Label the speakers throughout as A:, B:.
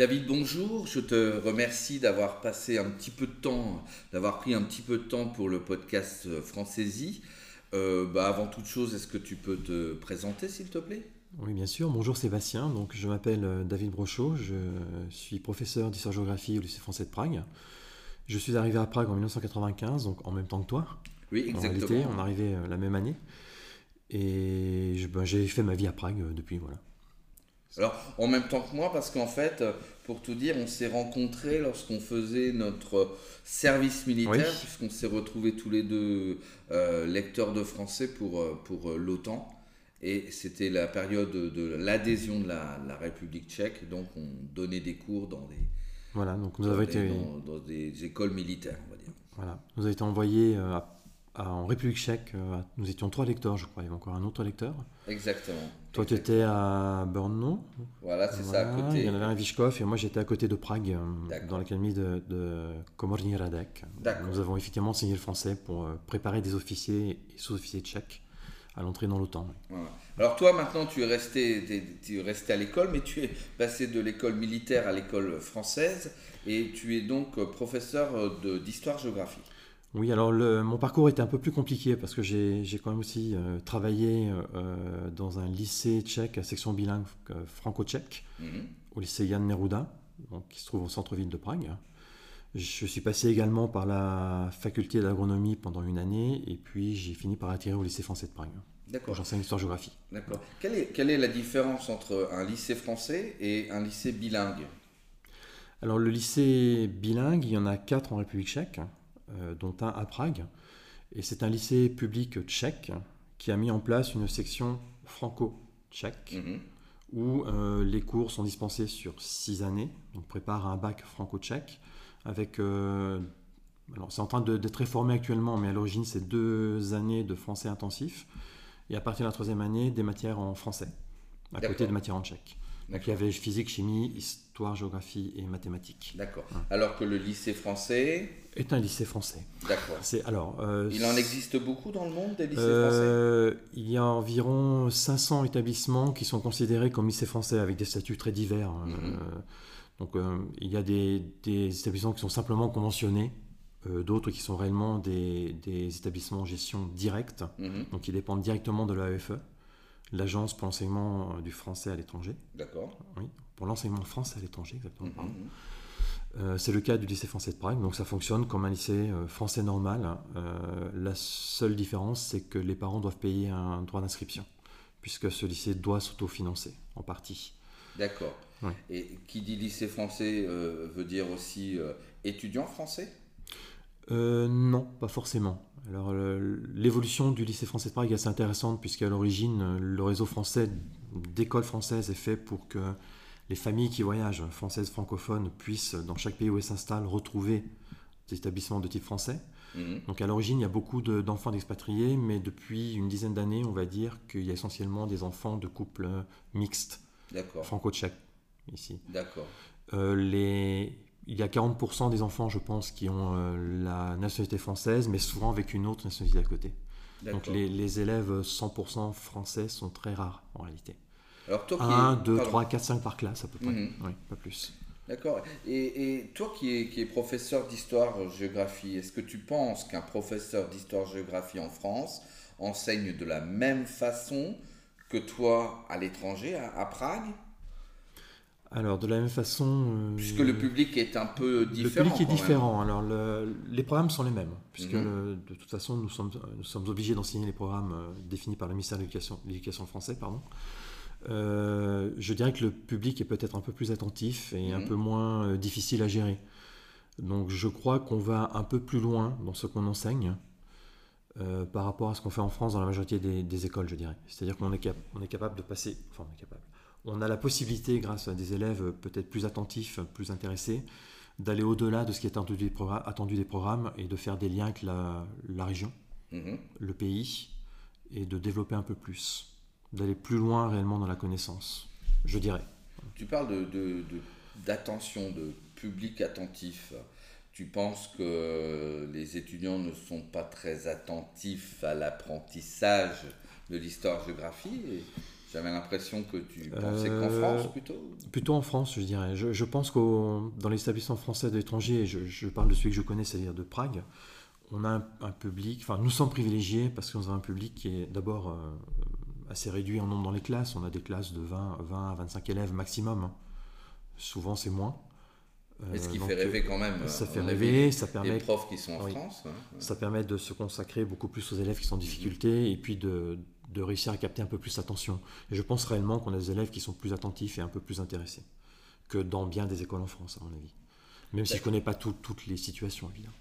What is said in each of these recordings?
A: David, bonjour. Je te remercie d'avoir passé un petit peu de temps, d'avoir pris un petit peu de temps pour le podcast Françaisie. Euh, bah, avant toute chose, est-ce que tu peux te présenter, s'il te plaît?
B: Oui, bien sûr. Bonjour Sébastien. Donc, je m'appelle euh, David Brochot. Je suis professeur d'histoire-géographie au lycée français de Prague. Je suis arrivé à Prague en 1995, donc en même temps que toi.
A: Oui, exactement.
B: En réalité, on est arrivé euh, la même année. Et ben, j'ai fait ma vie à Prague depuis, voilà.
A: Alors, en même temps que moi, parce qu'en fait, pour tout dire, on s'est rencontrés lorsqu'on faisait notre service militaire, puisqu'on s'est retrouvés tous les deux euh, lecteurs de français pour, euh, pour euh, l'OTAN. Et c'était la période de l'adhésion de la, République tchèque, donc on donnait des cours dans des,
B: voilà, donc nous avons été...
A: dans, des écoles militaires, on va dire.
B: Voilà, nous avons été envoyés à en République tchèque, euh, nous étions trois lecteurs, je crois. Il y avait encore un autre lecteur.
A: Exactement.
B: Toi, tu étais à Brno.
A: Voilà, c'est ça, à côté.
B: Il y en avait un à et moi, j'étais à côté de Prague, euh, dans l'académie de, de Komorny Radek. Nous avons effectivement enseigné le français pour euh, préparer des officiers et sous-officiers tchèques à l'entrée dans l'OTAN.
A: Alors toi, maintenant, tu es resté, tu es resté à l'école, mais tu es passé de l'école militaire à l'école française et tu es donc professeur d'histoire-géographie.
B: Oui, alors mon parcours était un peu plus compliqué parce que j'ai quand même aussi euh, travaillé euh, dans un lycée tchèque à section bilingue euh, franco-tchèque, mhm. au lycée Jan Neruda, donc, qui se trouve au centre-ville de Prague. Je suis passé également par la faculté d'agronomie pendant une année et puis j'ai fini par atterrir au lycée français de Prague. D'accord. J'enseigne l'histoire-géographie.
A: D'accord. Quelle est, quelle est la différence entre un lycée français et un lycée bilingue?
B: Alors le lycée bilingue, il y en a quatre en République tchèque. Euh, dont un à Prague. Et c'est un lycée public tchèque qui a mis en place une section franco-tchèque mhm. où euh, les cours sont dispensés sur six années, donc prépare un bac franco-tchèque avec... Euh, alors c'est en train d'être réformé actuellement, mais à l'origine c'est deux années de français intensif et à partir de la troisième année des matières en français à côté de matières en tchèque. Donc il y avait physique, chimie, histoire, géographie et mathématiques.
A: D'accord. Alors que le lycée français
B: est un lycée français.
A: D'accord.
B: C'est alors. Euh,
A: il en existe beaucoup dans le monde des lycées euh,
B: français? Il y a environ 500 établissements qui sont considérés comme lycées français avec des statuts très divers. Hein. Mhm. Euh, donc il y a des, établissements qui sont simplement conventionnés. D'autres qui sont réellement des, établissements en gestion directe, mhm. donc qui dépendent directement de l'AEFE l'Agence pour l'enseignement euh, du français à l'étranger.
A: D'accord.
B: Oui, pour l'enseignement français à l'étranger, exactement. Mhm. Euh, c'est le cas du lycée français de Prague, donc ça fonctionne comme un lycée euh, français normal. la seule différence, c'est que les parents doivent payer un droit d'inscription, puisque ce lycée doit s'autofinancer en partie.
A: D'accord. Et qui dit lycée français veut dire aussi étudiant français?
B: Non, pas forcément. Alors, l'évolution du lycée français de Prague est assez intéressante, puisqu'à l'origine, le réseau français d'écoles françaises est fait pour que les familles qui voyagent, françaises, francophones, puissent, dans chaque pays où elles s'installent, retrouver des établissements de type français. Mhm. Donc, à l'origine, il y a beaucoup d'enfants d'expatriés, mais depuis une dizaine d'années, on va dire qu'il y a essentiellement des enfants de couples mixtes, franco-tchèques, ici.
A: D'accord.
B: Euh, les il y a 40% des enfants, je pense, qui ont euh, la nationalité française, mais souvent avec une autre nationalité à côté. Donc les, élèves 100% français sont très rares en réalité. Alors toi 1, 2, 3, 4, 5 par classe à peu près. Mhm. Oui, pas plus.
A: D'accord. Et, toi qui es, qui est professeur d'histoire-géographie, est-ce que tu penses qu'un professeur d'histoire-géographie en France enseigne de la même façon que toi à l'étranger, à Prague?
B: Alors, de la même façon.
A: Euh, puisque le public est un peu différent.
B: Le public est différent. Alors, les programmes sont les mêmes, puisque mhm. de toute façon, nous sommes, nous sommes obligés d'enseigner les programmes euh, définis par le ministère de l'Éducation français. Pardon. Euh, je dirais que le public est peut-être un peu plus attentif et un mhm. peu moins difficile à gérer. Donc, je crois qu'on va un peu plus loin dans ce qu'on enseigne. par rapport à ce qu'on fait en France dans la majorité des, écoles, je dirais. C'est-à-dire qu'on est, est capable de passer, enfin on est capable, on a la possibilité, grâce à des élèves peut-être plus attentifs, plus intéressés, d'aller au-delà de ce qui est attendu des, programmes, et de faire des liens avec la, région, mhm. le pays, et de développer un peu plus, d'aller plus loin réellement dans la connaissance, je dirais.
A: Tu parles d'attention, de, de public attentif. Tu penses que les étudiants ne sont pas très attentifs à l'apprentissage de l'histoire-géographie J'avais l'impression que tu pensais qu'en France plutôt
B: Plutôt en France, je dirais. Je, pense qu'au dans l'établissement français d'étrangers, je, je, parle de celui que je connais, c'est-à-dire de Prague, on a un, public, enfin nous sommes privilégiés parce qu'on a un public qui est d'abord assez réduit en nombre dans les classes. On a des classes de 20, 20 à 25 élèves maximum. Souvent, c'est moins.
A: Mais ce qui fait rêver quand même.
B: Ça fait rêver, ça permet.
A: Les profs qui sont en France. Hein.
B: Ça permet de se consacrer beaucoup plus aux élèves qui sont en difficulté et puis de, de réussir à capter un peu plus l'attention. Et je pense réellement qu'on a des élèves qui sont plus attentifs et un peu plus intéressés que dans bien des écoles en France, à mon avis. Même si je ne connais pas toutes les situations, évidemment.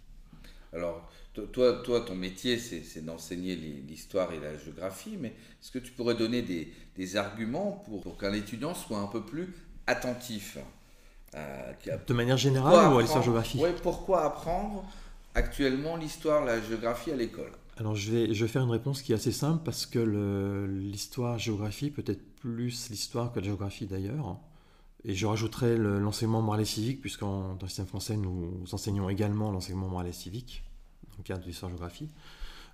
A: Alors, toi, toi, ton métier, c'est d'enseigner l'histoire et la géographie, mais est-ce que tu pourrais donner des, arguments pour, qu'un étudiant soit un peu plus attentif
B: euh, De manière générale ou à l'histoire-géographie
A: Oui, pourquoi apprendre actuellement l'histoire, la géographie à l'école?
B: Alors je vais, je vais faire une réponse qui est assez simple parce que l'histoire-géographie, peut-être plus l'histoire que la géographie d'ailleurs, et je rajouterai l'enseignement moral et civique, puisqu'en dans le système français, nous enseignons également l'enseignement moral et civique, dans le cadre de l'histoire-géographie,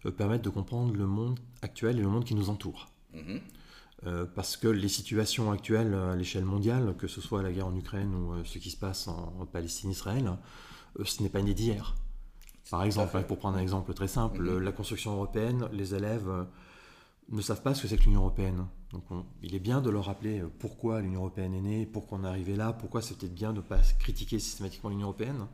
B: euh, permettent de comprendre le monde actuel et le monde qui nous entoure. Mhm. Euh, parce que les situations actuelles à l'échelle mondiale, que ce soit la guerre en Ukraine ou euh, ce qui se passe en, Palestine-Israël, ce n'est pas né d'hier. Par exemple, pour prendre un exemple très simple, mhm. la construction européenne, les élèves ne savent pas ce que c'est que l'Union européenne. Donc il est bien de leur rappeler euh, pourquoi l'Union européenne est née, pourquoi on est arrivé là, pourquoi c'est peut-être bien de ne pas critiquer systématiquement l'Union européenne,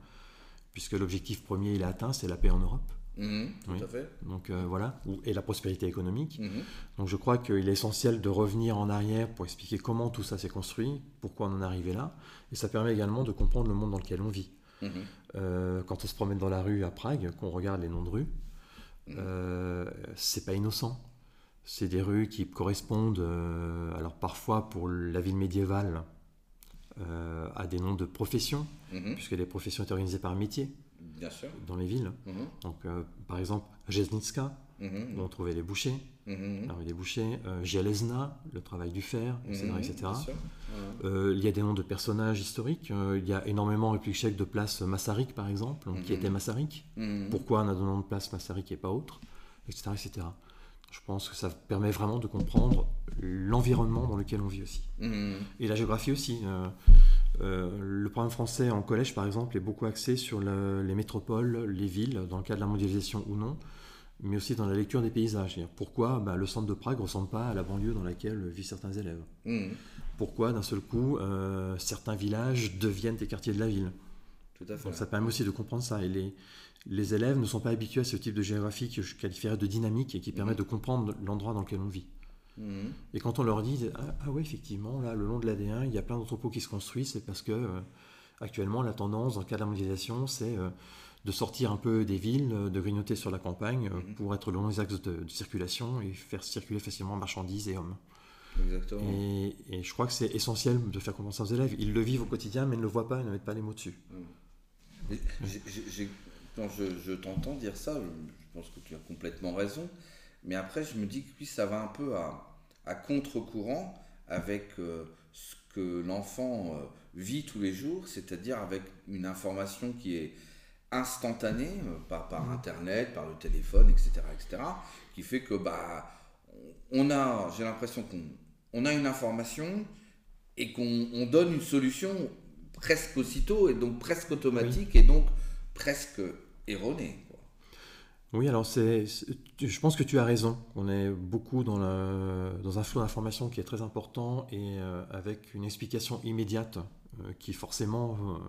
B: puisque l'objectif premier il est atteint, c'est la paix en Europe.
A: Mmh, tout à fait.
B: Donc euh, voilà, et la prospérité économique. Mmh. Donc je crois qu'il est essentiel de revenir en arrière pour expliquer comment tout ça s'est construit, pourquoi on en est arrivé là, et ça permet également de comprendre le monde dans lequel on vit. Mmh. Euh, quand on se promène dans la rue à Prague, qu'on regarde les noms de rues, c'est pas innocent. C'est des rues qui correspondent, euh, alors parfois pour la ville médiévale, euh, à des noms de professions, mhm. puisque les professions étaient organisées par métier
A: Bien sûr.
B: dans les villes. Mhm. Donc, euh, par exemple, Jesnitska, mhm. où on trouvait les bouchers, la rue des bouchers, Jalezna, le travail du fer, etc. etc. il y a des noms de personnages historiques. il y a énormément tchèque de place Massarik, par exemple, qui était Massarik. Pourquoi on a donné nom de place Massarik et pas autre, etc. etc. Je pense que ça permet vraiment de comprendre l'environnement dans lequel on vit aussi. Mmh. Et la géographie aussi. Euh, euh, le programme français en collège, par exemple, est beaucoup axé sur les métropoles, les villes, dans le cas de la mondialisation ou non, mais aussi dans la lecture des paysages. Pourquoi bah, le centre de Prague ne ressemble pas à la banlieue dans laquelle vivent certains élèves? Mmh. Pourquoi, d'un seul coup, euh, certains villages deviennent des quartiers de la ville?
A: Tout à fait.
B: Donc ça permet aussi de comprendre ça. Et les, les élèves ne sont pas habitués à ce type de géographie que je qualifierais de dynamique et qui permet de comprendre l'endroit dans lequel on vit. Mhm. Et quand on leur dit ah, ah, oui effectivement là le long de l'AD1 il y a plein d'entrepôts qui se construisent c'est parce que euh, actuellement la tendance dans le cas de c'est euh, de sortir un peu des villes, de grignoter sur la campagne euh, mhm. pour être le long des axes de, circulation et faire circuler facilement marchandises et hommes.
A: Exactement.
B: Et, je crois que c'est essentiel de faire comprendre ça aux élèves. Ils le vivent au quotidien mais ils ne le voient pas, ils ne mettent pas les mots dessus.
A: Mhm quand je, t'entends dire ça, je, pense que tu as complètement raison. Mais après, je me dis que oui, ça va un peu à, contre-courant avec euh, ce que l'enfant euh, vit tous les jours, c'est-à-dire avec une information qui est instantanée, euh, par, par mmh. Internet, par le téléphone, etc., etc., qui fait que bah, on a, j'ai l'impression qu'on on a une information et qu'on donne une solution presque aussitôt et donc presque automatique et donc presque erroné.
B: Oui, alors c'est, je pense que tu as raison. On est beaucoup dans, dans un flot d'informations qui est très important et euh, avec une explication immédiate euh, qui forcément,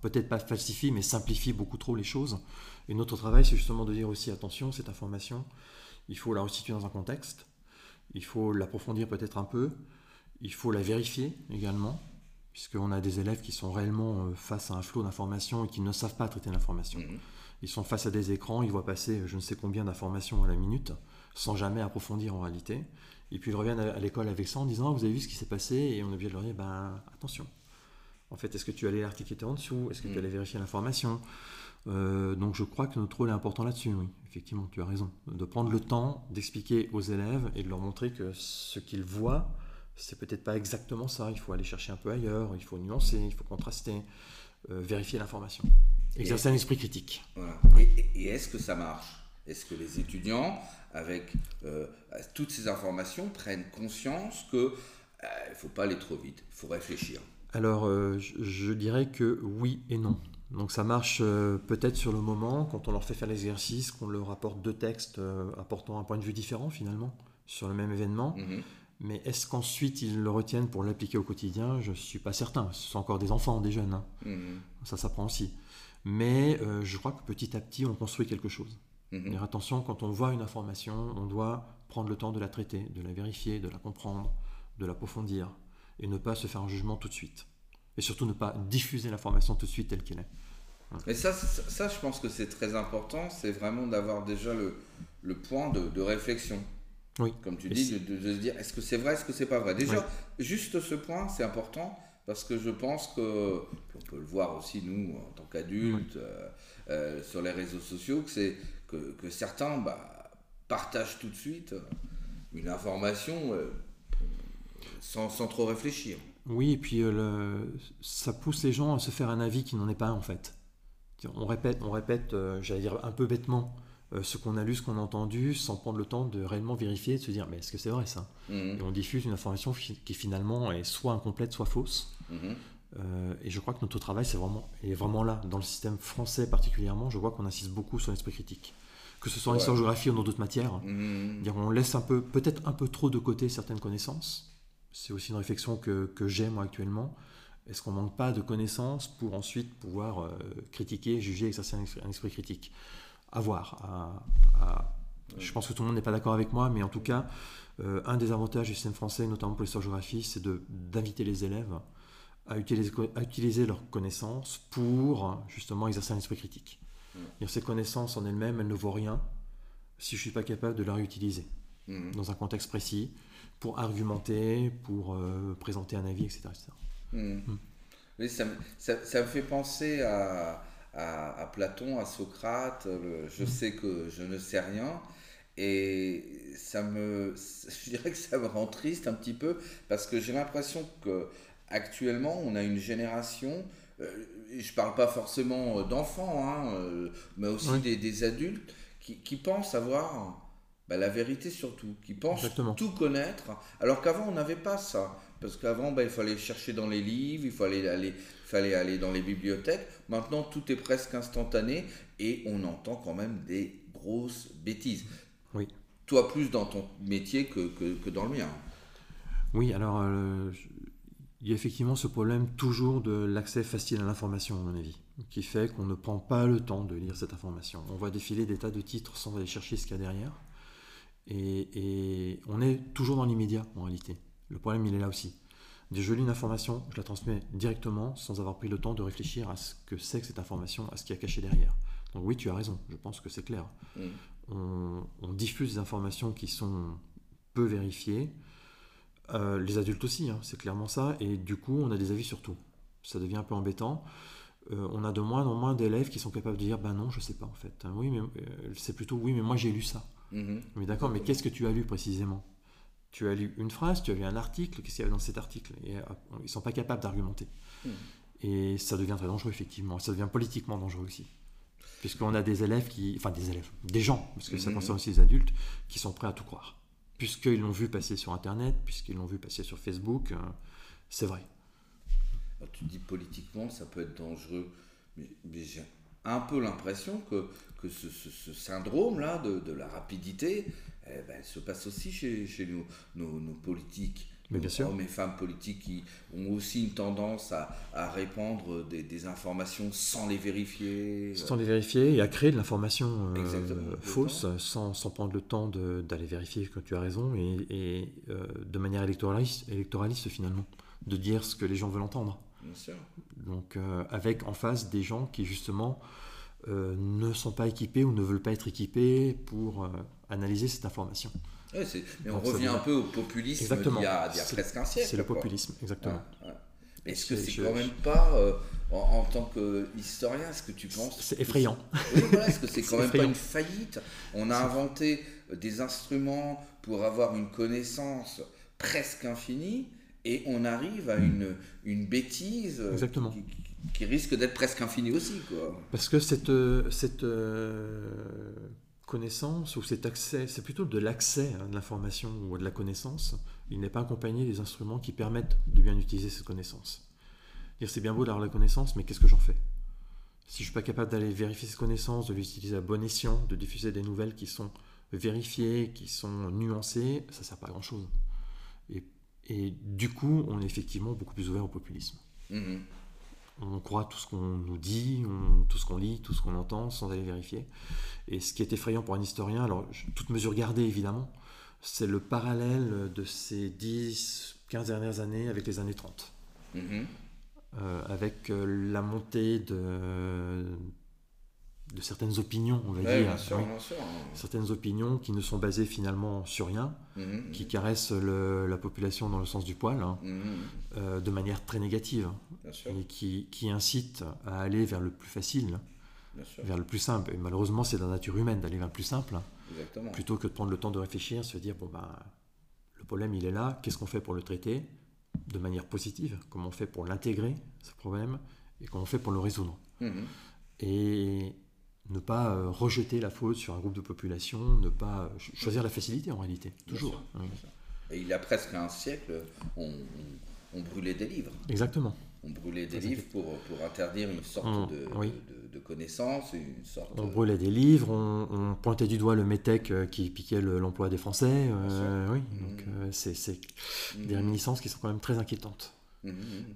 B: peut-être pas falsifie, mais simplifie beaucoup trop les choses. Et notre travail, c'est justement de dire aussi attention, cette information, il faut la restituer dans un contexte, il faut l'approfondir peut-être un peu, il faut la vérifier également puisqu'on a des élèves qui sont réellement euh, face à un flot d'informations et qui ne savent pas traiter l'information. Mhm. Ils sont face à des écrans, ils voient passer je ne sais combien d'informations à la minute, sans jamais approfondir en réalité. Et puis ils reviennent à l'école avec ça en disant ah, Vous avez vu ce qui s'est passé Et on est obligé de leur dire ben, Attention. En fait, est-ce que tu allais l'article qui était en dessous? Est-ce que tu mhm. allais vérifier l'information? Euh, donc je crois que notre rôle est important là-dessus, oui, effectivement, tu as raison. De prendre le temps d'expliquer aux élèves et de leur montrer que ce qu'ils voient, c'est peut-être pas exactement ça. Il faut aller chercher un peu ailleurs, il faut nuancer, il faut contraster, euh, vérifier l'information. Exercer un esprit critique.
A: Et, est-ce que ça marche? Est-ce que les étudiants, avec euh, toutes ces informations, prennent conscience que il ne faut pas aller trop vite, il faut réfléchir?
B: Alors, euh, je, dirais que oui et non. Donc ça marche peut-être sur le moment, quand on leur fait faire l'exercice, qu'on leur apporte deux textes apportant un point de vue différent finalement sur le même événement. Mhm. Mais est-ce qu'ensuite ils le retiennent pour l'appliquer au quotidien? Je ne suis pas certain. Ce sont encore des enfants, des jeunes. Hein. Mhm. Ça s'apprend aussi. Mais je crois que petit à petit, on construit quelque chose. Mhm. attention, quand on voit une information, on doit prendre le temps de la traiter, de la vérifier, de la comprendre, de l'approfondir, et ne pas se faire un jugement tout de suite. Et surtout ne pas diffuser l'information tout de suite telle qu'elle est.
A: Et ça, ça, je pense que c'est très important, c'est vraiment d'avoir déjà le, le point de, réflexion. Oui. Comme tu dis, de, se dire est-ce que c'est vrai, est-ce que c'est pas vrai? Déjà, juste ce point, c'est important parce que je pense que, on peut le voir aussi nous en tant qu'adultes euh, euh, sur les réseaux sociaux, que c'est que, certains bah, partagent tout de suite une information euh, sans, trop réfléchir.
B: Oui, et puis euh, ça pousse les gens à se faire un avis qui n'en est pas un en fait. On répète, on répète, euh, j'allais dire un peu bêtement, ce qu'on a lu, ce qu'on a entendu, sans prendre le temps de réellement vérifier, de se dire mais est-ce que c'est vrai ça? Mmh. Et on diffuse une information qui finalement est soit incomplète, soit fausse. Mmh. et je crois que notre travail c'est vraiment, est vraiment là, dans le système français particulièrement, je vois qu'on insiste beaucoup sur l'esprit critique que ce C'est aussi une réflexion que, que j'ai moi actuellement. Est-ce qu'on manque pas de connaissances pour ensuite pouvoir euh, critiquer, juger, exercer un, esprit critique À voir. Je pense que tout le monde n'est pas d'accord avec moi, mais en tout cas, euh, un des avantages du système français, notamment pour l'histoire-géographie, c'est d'inviter les élèves à utiliser, à utiliser leurs connaissances pour justement exercer un esprit critique. Mm. Ces connaissances en elles-mêmes, elles ne vaut rien si je ne suis pas capable de la réutiliser mm. dans un contexte précis pour argumenter, pour euh, présenter un avis, etc.
A: Mm. ça, me fait penser à, à, Platon, à Socrate, je sais que je ne sais rien. Et ça me, je dirais que ça me rend triste un petit peu parce que j'ai l'impression que actuellement on a une génération euh, je parle pas forcément euh, d'enfants, hein, mais aussi des, adultes qui, pensent avoir bah, la vérité surtout, qui pensent tout connaître, alors qu'avant on n'avait pas ça. Parce qu'avant, bah, il fallait chercher dans les livres, il fallait aller, fallait aller dans les bibliothèques. Maintenant, tout est presque instantané et on entend quand même des grosses bêtises. Oui. Toi, plus dans ton métier que, que, dans le mien.
B: Oui, alors il y a effectivement ce problème toujours de l'accès facile à l'information, à mon avis, qui fait qu'on ne prend pas le temps de lire cette information. On voit défiler des tas de titres sans aller chercher ce qu'il y a derrière. Et, on est toujours dans l'immédiat, en réalité. Le problème, il est là aussi. Je lis une information, je la transmets directement sans avoir pris le temps de réfléchir à ce que c'est que cette information, à ce qu'il y a caché derrière. Donc oui, tu as raison, je pense que c'est clair. Mm. On, on, diffuse des informations qui sont peu vérifiées, euh, les adultes aussi, hein, c'est clairement ça. Et du coup, on a des avis sur tout. Ça devient un peu embêtant. Euh, on a de moins en moins d'élèves qui sont capables de dire ben non, je sais pas en fait. Oui, mais euh, c'est plutôt oui, mais moi j'ai lu ça. Mhm. Mais d'accord, mais qu'est-ce que tu as lu précisément? Tu as lu une phrase, tu as lu un article, qu'est-ce qu'il y a dans cet article? Et ils sont pas capables d'argumenter. Mhm. Et ça devient très dangereux effectivement. Ça devient politiquement dangereux aussi. Puisqu'on a des élèves qui, enfin des élèves, des gens, parce que ça mhm. concerne aussi les adultes, qui sont prêts à tout croire puisqu'ils l'ont vu passer sur Internet, puisqu'ils l'ont vu passer sur Facebook, euh, c'est vrai.
A: tu dis politiquement, ça peut être dangereux, mais, j'ai un peu l'impression que, que ce, syndrome-là de, la rapidité, eh ben, se passe aussi chez, chez nos, nos politiques. Mais bien sûr. hommes et femmes politiques qui ont aussi une tendance à, à répandre des, des, informations sans les vérifier.
B: Sans les vérifier et à créer de l'information euh, fausse sans, sans, prendre le temps d'aller vérifier que tu as raison et, et euh, de manière électoraliste, électoraliste finalement, de dire ce que les gens veulent entendre. Bien sûr. Donc euh, avec en face des gens qui justement ne sont pas équipés ou ne veulent pas être équipés pour analyser cette information
A: mais on revient un peu au populisme d'il y, a, presque un siècle.
B: C'est le populisme, exactement.
A: Mais est-ce que c'est quand même pas, euh, en, tant qu'historien, est-ce que tu penses
B: C'est effrayant.
A: Oui, voilà, est-ce que c'est quand même pas une faillite? On a inventé euh, des instruments pour avoir une connaissance presque infinie et on arrive à une, une bêtise euh. Qui, risque d'être presque infinie aussi. Quoi.
B: Parce que cette, cette connaissance ou cet accès, c'est plutôt de l'accès à de l'information ou à de la connaissance, il n'est pas accompagné des instruments qui permettent de bien utiliser cette connaissance. Dire c'est bien beau d'avoir la connaissance, mais qu'est-ce que j'en fais? Si je ne suis pas capable d'aller vérifier cette connaissance, de l'utiliser à bon escient, de diffuser des nouvelles qui sont vérifiées, qui sont nuancées, ça ne sert pas à grand-chose. Et, du coup, on est effectivement beaucoup plus ouvert au populisme. Mm-hmm. On croit tout ce qu'on nous dit, tout ce qu'on lit, tout ce qu'on entend, sans aller vérifier. Et ce qui est effrayant pour un historien, alors toute mesure gardée évidemment, c'est le parallèle de ces 10, 15 dernières années avec les années 30. Mm-hmm. Euh, avec euh, la montée de, de certaines opinions, on va dire. Certaines opinions qui ne sont basées finalement sur rien, mm-hmm. qui caressent la population dans le sens du poil, hein, mm-hmm. euh, de manière très négative, et qui, qui, incitent à aller vers le plus facile, vers le plus simple. Et malheureusement, c'est la nature humaine d'aller vers le plus simple, plutôt que de prendre le temps de réfléchir, se dire, bon, bah, le problème, il est là, qu'est-ce qu'on fait pour le traiter de manière positive, comment on fait pour l'intégrer, ce problème, et comment on fait pour le résoudre? Et ne pas euh, rejeter la faute sur un groupe de population, ne pas euh, choisir la facilité en réalité, toujours.
A: Et il y a presque un siècle, on, brûlait des livres.
B: Exactement.
A: On brûlait des livres pour, pour, interdire une sorte de, de, connaissance, une sorte...
B: On brûlait des livres, on, pointait du doigt le métèque euh, qui piquait l'emploi des Français. oui, mmh. donc c'est des mmh. réminiscences qui sont quand même très inquiétantes. Mmh,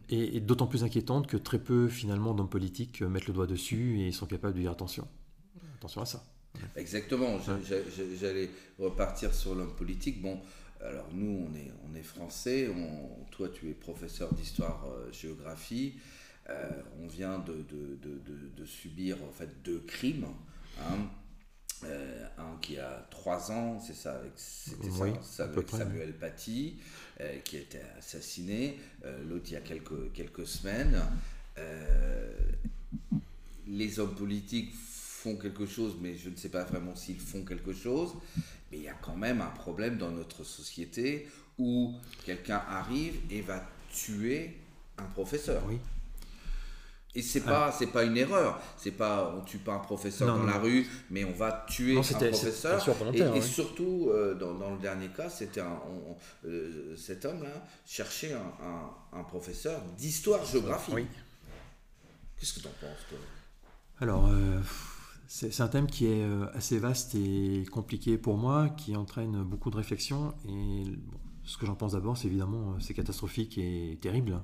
B: et, et d'autant plus inquiétantes que très peu finalement d'hommes politiques mettent le doigt dessus et sont capables de dire attention attention à ça.
A: Exactement, j'allais repartir sur l'homme politique. Bon, alors nous, on est, on est français, toi tu es professeur d'histoire-géographie, euh, euh, on vient de, de, de, de, subir en fait deux crimes. Hein. Euh, un qui a trois ans, c'est ça, c'était ça, avec Samuel Paty, qui a été assassiné, l'autre il y a quelques, quelques semaines. les hommes politiques font quelque chose, mais je ne sais pas vraiment s'ils font quelque chose. Mais il y a quand même un problème dans notre société où quelqu'un arrive et va tuer un professeur. Oui. Et c'est pas c'est pas une erreur, c'est pas on tue pas un professeur dans la rue, mais on va tuer un professeur. Et, surtout euh, dans, dans, le dernier cas, c'était euh, cet homme-là cherchait un, un, professeur d'histoire-géographie. Oui. Qu'est-ce que tu en penses toi?
B: Alors. Euh, c'est un thème qui est assez vaste et compliqué pour moi, qui entraîne beaucoup de réflexions. Et ce que j'en pense d'abord, c'est évidemment c'est catastrophique et terrible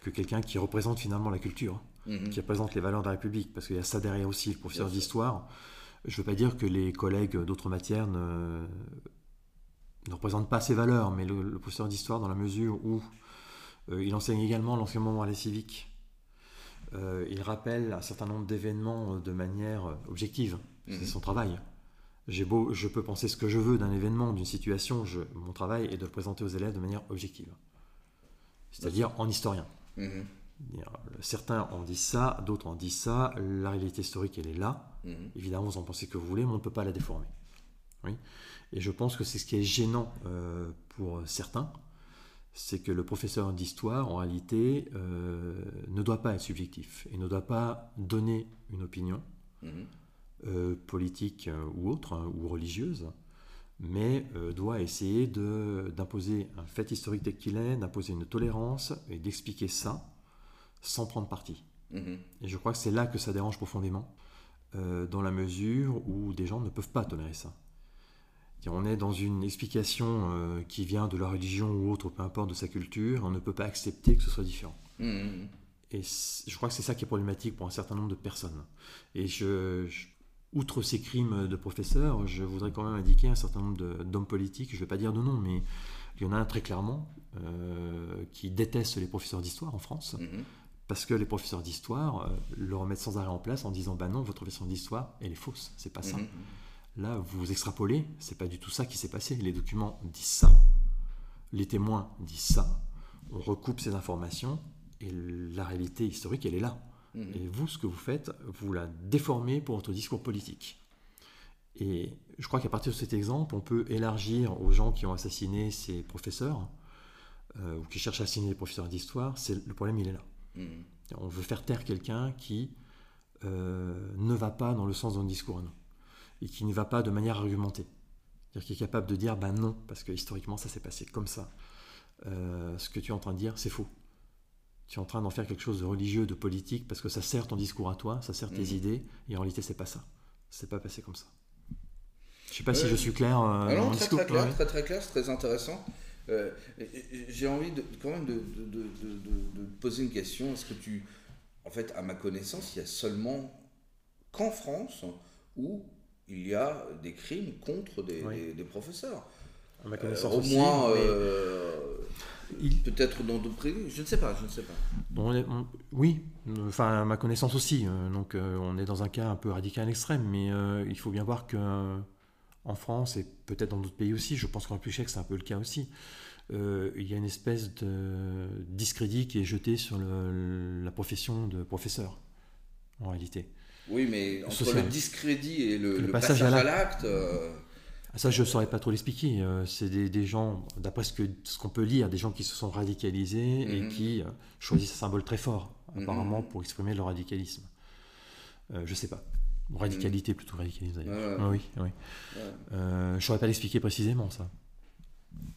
B: que quelqu'un qui représente finalement la culture, mhm. qui représente les valeurs de la République, parce qu'il y a ça derrière aussi, le professeur d'histoire. Je ne veux pas dire que les collègues d'autres matières ne, ne, représentent pas ces valeurs, mais le, professeur d'histoire, dans la mesure où il enseigne également l'enseignement moral et civique, euh, il rappelle un certain nombre d'événements euh, de manière euh, objective. C'est mhm. son travail. Beau, je peux penser ce que je veux d'un événement, d'une situation. mon travail est de le présenter aux élèves de manière objective. C'est-à-dire en historien. Mhm. Certains en disent ça, d'autres en disent ça. La réalité historique, elle est là. Mhm. Évidemment, vous en pensez que vous voulez, mais on ne peut pas la déformer. Oui. Et je pense que c'est ce qui est gênant pour certains, c'est que le professeur d'histoire, en réalité, euh, ne doit pas être subjectif et ne doit pas donner une opinion mhm. euh, politique euh, ou autre, hein, ou religieuse, mais doit essayer d'imposer un fait historique tel qu'il est, d'imposer une tolérance et d'expliquer ça sans prendre parti. Mhm. Et je crois que c'est là que ça dérange profondément, dans la mesure où des gens ne peuvent pas tolérer ça. On est dans une explication euh, qui vient de la religion ou autre, peu importe, de sa culture, on ne peut pas accepter que ce soit différent. Mmh, mmh, mmh. Et je crois que c'est ça qui est problématique pour un certain nombre de personnes. Et je, outre ces crimes de professeurs, je voudrais quand même indiquer un certain nombre d'hommes politiques, je ne vais pas dire de nom, mais il y en a un très clairement euh, qui déteste les professeurs d'histoire en France. Parce que les professeurs d'histoire euh, le remettent sans arrêt en place en disant Bah non, votre professeur d'histoire, elle est fausse, c'est pas ça. Là, vous extrapolez, c'est pas du tout ça qui s'est passé. Les documents disent ça, les témoins disent ça. On recoupe ces informations et la réalité historique, elle est là. Mhm. Et vous, ce que vous faites, vous la déformez pour votre discours politique. Et je crois qu'à partir de cet exemple, on peut élargir aux gens qui ont assassiné ces professeurs euh, ou qui cherchent à assassiner les professeurs d'histoire. le problème, il est là. Mhm. On veut faire taire quelqu'un qui euh, ne va pas dans le sens d'un discours nous. et qui ne va pas de manière argumentée. C'est-à-dire qui est capable de dire ben non, parce que historiquement ça s'est passé comme ça. Euh, ce que tu es en train de dire, c'est faux. Tu es en train d'en faire quelque chose de religieux, de politique, parce que ça sert ton discours à toi, ça sert tes mhm. idées, et en réalité c'est pas ça. C'est pas passé comme ça. Je sais pas si je suis clair.
A: Euh, ah non, très, très, clair, très très clair, c'est très intéressant. Euh, j'ai envie de, quand même de, de, de, poser une question. Est-ce que tu, en fait, à ma connaissance, il y a seulement qu'en France où il y a des crimes contre des, des, professeurs?
B: À ma euh, connaissance
A: au moins, peut-être dans d'autres pays, je ne sais pas, je ne sais pas.
B: oui, enfin à ma connaissance aussi. donc on est dans un cas un peu radical extrême, mais il faut bien voir que en France et peut-être dans d'autres pays aussi, je pense qu'en République c'est un peu le cas aussi, euh, il y a une espèce de discrédit qui est jeté sur la profession de professeur, en réalité.
A: Oui, mais entre le discrédit et le, passage, à l'acte... Euh,
B: ça, je ne saurais pas trop l'expliquer. Euh, c'est des, gens, d'après ce qu'on ce qu'on peut lire, des gens qui se sont radicalisés et mhm. qui choisissent un symbole très fort, mhm. apparemment, pour exprimer leur radicalisme. je ne sais pas. Radicalité plutôt, radicalisme d'ailleurs. Ah oui, oui. Euh, je ne saurais pas l'expliquer précisément ça.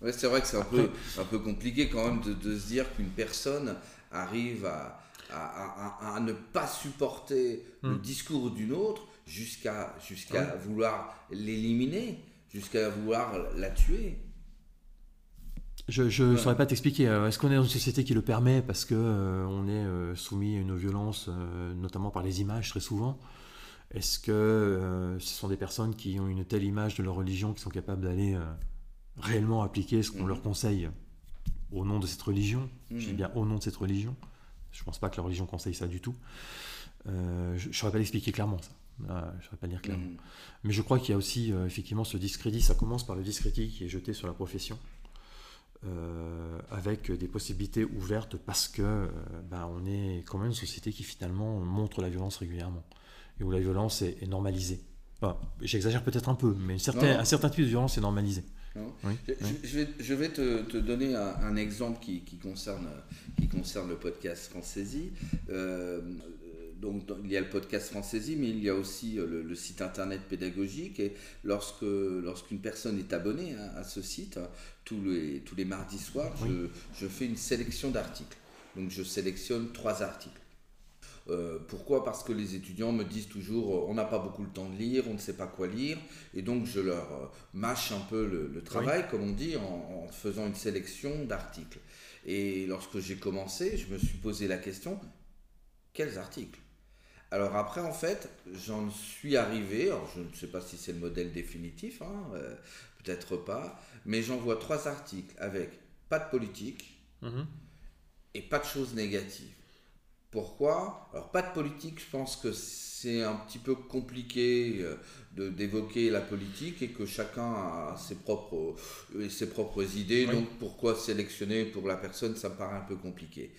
A: Ouais, c'est vrai que c'est un peu, un peu compliqué quand même de, de se dire qu'une personne arrive à, à, à, ne pas supporter le hmm. discours d'une autre jusqu'à jusqu'à vouloir l'éliminer, jusqu'à vouloir la tuer.
B: Je ne saurais pas t'expliquer. Euh, est-ce qu'on est dans une société qui le permet parce qu'on euh, on est soumis à une violence, notamment par les images très souvent? Est-ce que euh, ce sont des personnes qui ont une telle image de leur religion qui sont capables d'aller euh, réellement appliquer ce qu'on leur conseille au nom de cette religion? Je dis bien au nom de cette religion. Je ne pense pas que la religion conseille ça du tout. Euh, je ne saurais pas l'expliquer clairement, ça. Ah, je ne saurais pas dire clairement. Mais je crois qu'il y a aussi effectivement ce discrédit. Ça commence par le discrédit qui est jeté sur la profession. avec des possibilités ouvertes parce que ben, on est quand même une société qui finalement montre la violence régulièrement et où la violence est, normalisée. J'exagère peut-être un peu, mais un certain type de violence est normalisé.
A: je, vais, je, vais, te, donner un, exemple qui, concerne, qui concerne le podcast Francaisie. Euh, donc, il y a le podcast Francaisie, mais il y a aussi euh, le, site internet pédagogique. Et lorsque, lorsqu'une personne est abonnée à, ce site, tous les, tous les mardis soirs, je, je fais une sélection d'articles. Donc, je sélectionne trois articles. Euh, pourquoi? Parce que les étudiants me disent toujours euh, on n'a pas beaucoup le temps de lire, on ne sait pas quoi lire, et donc je leur mâche un peu le, travail, comme on dit, en, faisant une sélection d'articles. Et lorsque j'ai commencé, je me suis posé la question quels articles? Alors après, en fait, j'en suis arrivé, alors je ne sais pas si c'est le modèle définitif, hein, peut-être pas, mais j'envoie trois articles avec pas de politique mhm. et pas de choses négatives. Pourquoi? Alors pas de politique, je pense que c'est un petit peu compliqué euh, de d'évoquer la politique et que chacun a ses propres, euh, ses propres idées. Donc pourquoi sélectionner pour la personne, ça me paraît un peu compliqué.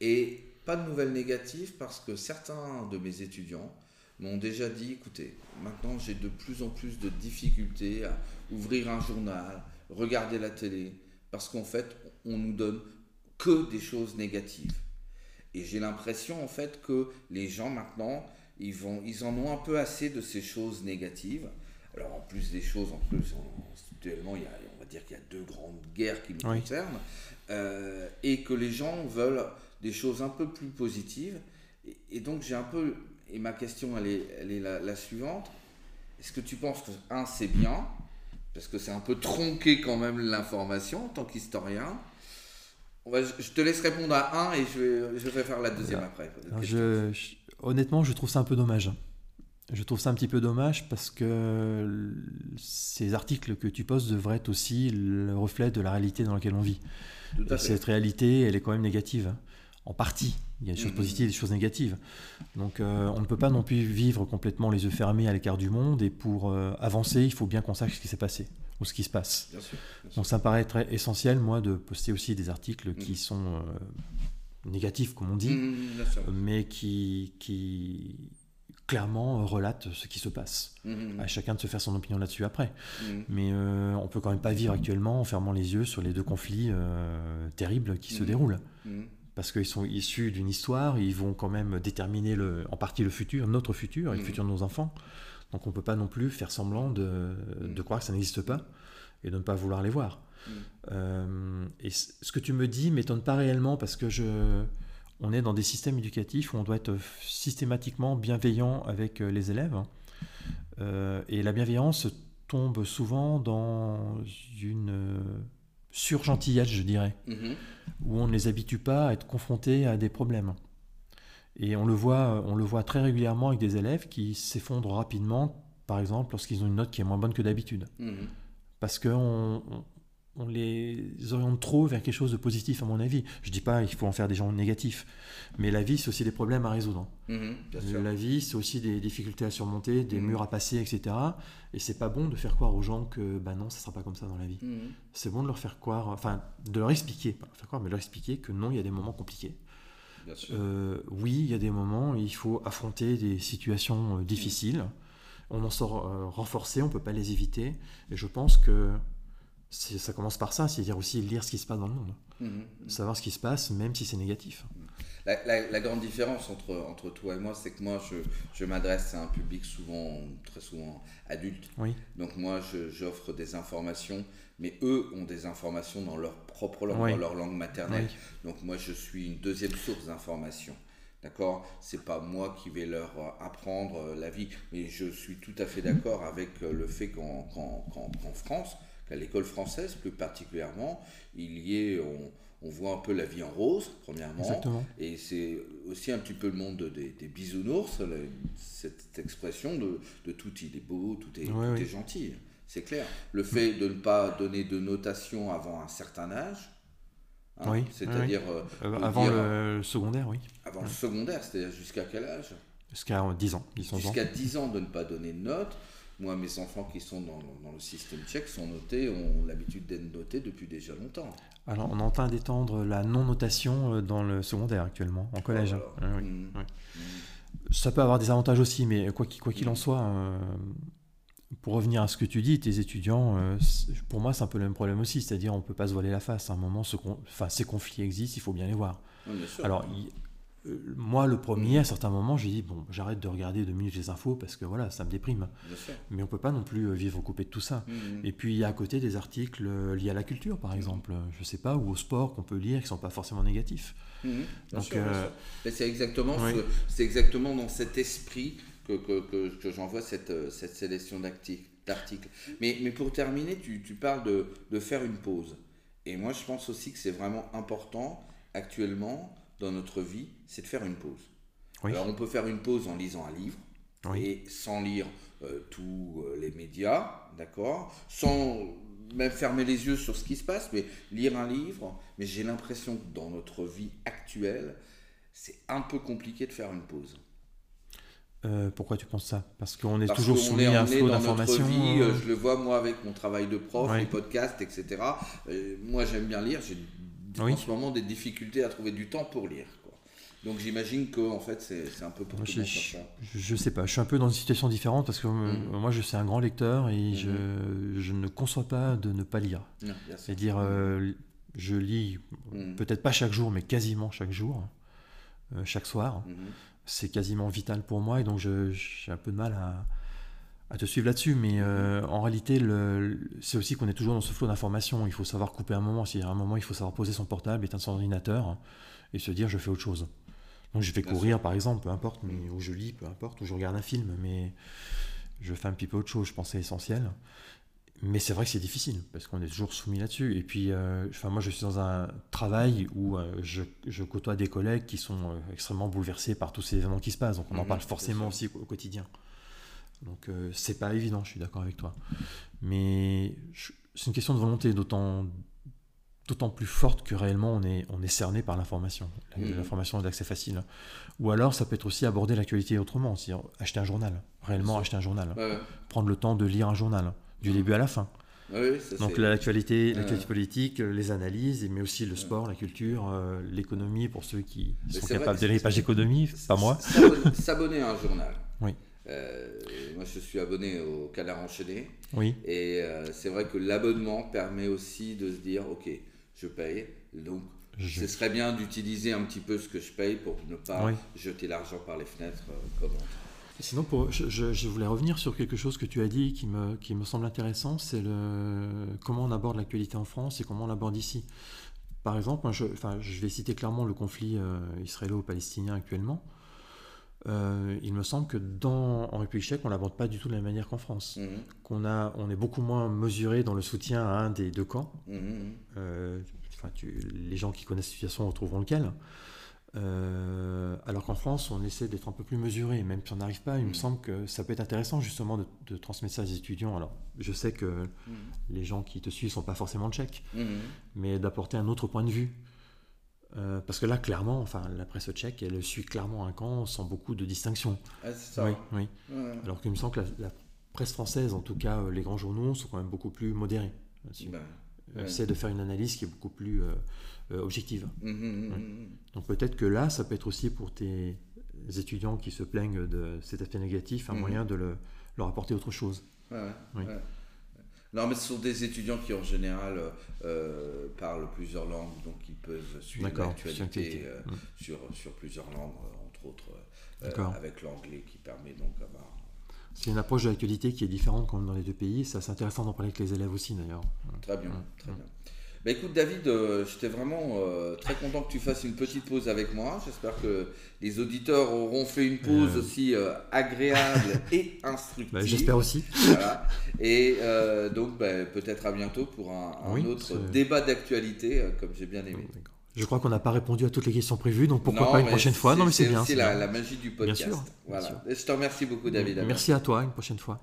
A: Et pas de nouvelles négatives parce que certains de mes étudiants m'ont déjà dit, écoutez, maintenant j'ai de plus en plus de difficultés à ouvrir un journal, regarder la télé, parce qu'en fait, on nous donne que des choses négatives. Et j'ai l'impression en fait que les gens maintenant, ils, vont, ils en ont un peu assez de ces choses négatives. Alors en plus des choses, en plus, actuellement, il y a, on va dire qu'il y a deux grandes guerres qui nous concernent, euh, et que les gens veulent des choses un peu plus positives. Et, donc j'ai un peu, et ma question elle est, elle est la, la suivante, est-ce que tu penses que, un, c'est bien, parce que c'est un peu tronqué quand même l'information en tant qu'historien, je te laisse répondre à un et je vais, je vais faire la deuxième après.
B: honnêtement, je trouve ça un peu dommage. Je trouve ça un petit peu dommage parce que ces articles que tu poses devraient être aussi le reflet de la réalité dans laquelle on vit. cette réalité, elle est quand même négative. En partie. Il y a des choses mm-hmm. positives et des choses négatives. Donc euh, on ne peut pas non plus vivre complètement les yeux fermés à l'écart du monde et pour euh, avancer, il faut bien qu'on sache ce qui s'est passé ou ce qui se passe. Donc ça me paraît très essentiel, moi, de poster aussi des articles qui mm. sont euh, négatifs, comme on dit, mm, mm, mais qui, qui clairement relatent ce qui se passe. À chacun de se faire son opinion là-dessus après. Mais on peut quand même pas vivre actuellement en fermant les yeux sur les deux conflits terribles qui se déroulent. Parce qu'ils sont issus d'une histoire, ils vont quand même déterminer le, en partie le futur, notre futur, et le futur de nos enfants. Donc on ne peut pas non plus faire semblant de,
A: Mm.
B: de croire que ça n'existe pas et de ne pas vouloir les voir.
A: Mm.
B: Euh, et ce que tu me dis m'étonne pas réellement parce que je, on est dans des systèmes éducatifs où on doit être systématiquement bienveillant avec euh, les élèves. Euh, et la bienveillance tombe souvent dans une surgentillesse, je dirais
A: Mhm.
B: où on ne les habitue pas à être confrontés à des problèmes. Et on le voit, on le voit très régulièrement avec des élèves qui s'effondrent rapidement, par exemple, lorsqu'ils ont une note qui est moins bonne que d'habitude.
A: Mhm.
B: Parce qu'on on, les oriente trop vers quelque chose de positif, à mon avis. Je dis pas qu'il faut en faire des gens négatifs, mais la vie, c'est aussi des problèmes à résoudre.
A: Mhm.
B: La vie, c'est aussi des difficultés à surmonter, des
A: Mhm.
B: murs à passer, etc. Et c'est pas bon de faire croire aux gens que, bah non, ça sera pas comme ça dans la vie
A: Mhm.
B: c'est bon de leur faire croire, enfin de leur expliquer, pas leur faire croire, mais de leur expliquer que non, il y a des moments compliqués.
A: Bien sûr.
B: Euh, oui, il y a des moments où il faut affronter des situations euh, difficiles. On en sort euh, renforcé, on ne peut pas les éviter. Et je pense que ça commence par ça, c'est-à-dire aussi lire ce qui se passe dans le monde.
A: Mhm.
B: Savoir ce qui se passe, même si c'est négatif.
A: La, la- la grande différence entre, entre toi et moi, c'est que moi, je, je m'adresse à un public souvent, très souvent adulte.
B: Oui.
A: Donc moi, j'offre des informations, mais eux ont des informations dans leur propre langue,
B: Oui.
A: dans leur langue maternelle.
B: Oui.
A: Donc moi, je suis une deuxième source d'information. D'accord? C'est pas moi qui vais leur euh, apprendre euh, la vie, mais je suis tout à fait d'accord avec euh, le fait qu'en qu'en- qu'en France, qu'à l'école française plus particulièrement, il y ait, on, on voit un peu la vie en rose, premièrement.
B: Exactement.
A: Et c'est aussi un petit peu le monde des, des bisounours, cette expression de, de tout il est beau, tout est,
B: Ouais,
A: tout
B: oui.
A: est gentil. C'est clair. Le fait de ne pas donner de notation avant un certain âge, hein,
B: Oui,
A: c'est-à-dire euh,
B: Euh, avant
A: dire-
B: le, secondaire, oui.
A: avant le secondaire, c'est-à-dire jusqu'à quel âge?
B: Jusqu'à euh, 10 ans, 10 11 ans.
A: Jusqu'à 10 ans de ne pas donner de notes. Moi, mes enfants qui sont dans, dans le système tchèque sont notés, ont l'habitude d'être notés depuis déjà longtemps.
B: Alors, on est en train d'étendre la non-notation euh, dans le secondaire actuellement, en collège. Oui.
A: Mhm.
B: Ouais.
A: Mhm.
B: Ça peut avoir des avantages aussi, mais quoi qu'il quoi en
A: Mhm.
B: soit, euh, pour revenir à ce que tu dis, tes étudiants, euh, pour moi, c'est un peu le même problème aussi. C'est-à-dire, on ne peut pas se voiler la face. À un moment, ce con- enfin, ces conflits existent, il faut bien les voir.
A: Oui, bien sûr.
B: Alors, il- moi, le premier, à certains moments, j'ai dit, bon, j'arrête de regarder deux minutes les infos parce que voilà, ça me déprime. Mais on peut pas non plus euh, vivre coupé de tout ça.
A: Mhm.
B: Et puis, il y a à côté des articles euh, liés à la culture, par exemple, je sais pas, ou au sport qu'on peut lire, qui sont pas forcément négatifs. Donc, euh,
A: c'est exactement,
B: oui.
A: ce- c'est exactement dans cet esprit que, que, que, que j'envoie cette, euh, cette sélection d'articles. Mais, mais pour terminer, tu, tu parles de, de faire une pause. Et moi, je pense aussi que c'est vraiment important actuellement dans notre vie, c'est de faire une pause.
B: Oui.
A: Alors, on peut faire une pause en lisant un livre
B: Oui.
A: et sans lire euh, tous euh, les médias, d'accord? Sans même fermer les yeux sur ce qui se passe, mais lire un livre. Mais j'ai l'impression que dans notre vie actuelle, c'est un peu compliqué de faire une pause.
B: Euh, pourquoi tu penses ça? Parce qu'on est
A: Parce
B: toujours soumis
A: est
B: à un flot d'informations.
A: vie, euh,
B: euh,
A: je le vois moi avec mon travail de prof,
B: Ouais.
A: les podcasts, etc. Euh, moi j'aime bien lire, j'ai
B: Oui.
A: en ce moment des difficultés à trouver du temps pour lire. quoi. Donc j'imagine que en fait c'est un peu pour
B: Moi,
A: tout
B: je, je, sais pas, je suis un peu dans une situation différente parce que euh,
A: Mhm.
B: moi je suis un grand lecteur et je, je ne conçois pas de ne pas lire. C'est-à-dire, euh, je lis
A: Mhm.
B: peut-être pas chaque jour, mais quasiment chaque jour, euh, chaque soir.
A: Mhm.
B: C'est quasiment vital pour moi et donc j'ai un peu de mal à, à te suivre là-dessus. Mais euh, en réalité, c'est aussi qu'on est toujours dans ce flot d'informations. Il faut savoir couper un moment. C'est-à-dire, à un moment, il faut savoir poser son portable, éteindre son ordinateur et se dire je fais autre chose. Donc je vais
A: Bien
B: courir par exemple, peu importe, mais, ou je lis, peu importe, ou je regarde un film, mais je fais un petit peu autre chose, je pense que c'est essentiel. Mais c'est vrai que c'est difficile, parce qu'on est toujours soumis là-dessus. Et puis, euh, enfin, moi je suis dans un travail où euh, je, je côtoie des collègues qui sont extrêmement bouleversés par tous ces événements qui se passent, donc on en
A: Mhm,
B: parle forcément aussi au, au quotidien. Donc euh, c'est pas évident, je suis d'accord avec toi. Mais c'est une question de volonté, d'autant d'autant plus forte que réellement on est, on est cerné par l'information. L'information est d'accès facile. Ou alors ça peut être aussi aborder l'actualité autrement, c'est-à-dire acheter un journal, réellement acheter un journal,
A: Ouais,
B: prendre le temps de lire un journal, du
A: Mhm.
B: début à la fin.
A: Ouais, ça,
B: Donc l'actualité,
A: Ouais.
B: l'actualité politique, les analyses, mais aussi le sport, la culture, euh, l'économie pour ceux qui sont capables de lire les pages d'économie, pas moi.
A: S'abonner à un journal.
B: Oui.
A: Euh, moi, je suis abonné au Canard enchaîné.
B: Oui,
A: Et euh, c'est vrai que l'abonnement permet aussi de se dire ok, je paye. Donc,
B: je-
A: ce serait bien d'utiliser un petit peu ce que je paye pour ne pas
B: Oui.
A: jeter l'argent par les fenêtres euh, comme on-
B: Sinon, pour, je, voulais revenir sur quelque chose que tu as dit qui me, qui me semble intéressant, c'est comment on aborde l'actualité en France et comment on l'aborde ici. Par exemple, je, enfin, je vais citer clairement le conflit euh, israélo-palestinien actuellement. Euh, il me semble que dans, en République tchèque, on ne l'aborde pas du tout de la même manière qu'en France. Mmh. Qu'on a, on est beaucoup moins mesuré dans le soutien à un des deux camps. Mmh, euh, les gens qui connaissent la situation retrouveront lequel. Euh, alors qu'en France, on essaie d'être un peu plus mesuré. Même si on n'arrive pas, il me semble que ça peut être intéressant justement de, transmettre ça aux étudiants. Alors, je sais que les gens qui te suivent ne sont pas forcément tchèques, mais d'apporter un autre point de vue. Euh, parce que là, clairement, enfin, la presse tchèque, elle suit clairement un camp sans beaucoup de distinction.
A: Ah, ça.
B: Oui, oui. Alors qu'il me semble que la, presse française, en tout cas, euh, les grands journaux, sont quand même beaucoup plus modérés. Bah, Essaie de faire une analyse qui est beaucoup plus euh, objective. Mmh, mmh, mmh, Donc peut-être que là, ça peut être aussi pour tes étudiants qui se plaignent de cet aspect négatif un moyen de le, leur apporter autre chose.
A: oui. Non, mais ce sont des étudiants qui, en général, euh, euh, parlent plusieurs langues, donc ils peuvent suivre l'actualité euh, sur, sur plusieurs langues, entre autres avec l'anglais qui permet donc d'avoir.
B: C'est une approche de l'actualité qui est différente quand dans les deux pays. C'est intéressant d'en parler avec les élèves aussi, d'ailleurs.
A: Très bien, très bien. Bah écoute David, euh, j'étais vraiment euh, très content que tu fasses une petite pause avec moi. J'espère que les auditeurs auront fait une pause euh. aussi agréable et instructive.
B: Bah, j'espère aussi.
A: Voilà. Et donc bah, peut-être à bientôt pour un, autre débat d'actualité, comme j'ai bien aimé.
B: Je crois qu'on n'a pas répondu à toutes les questions prévues, donc pourquoi pas une prochaine fois Non, mais c'est bien.
A: C'est la, la, magie du podcast. Bien sûr, voilà. Je te remercie beaucoup, David.
B: Merci à toi, une prochaine fois.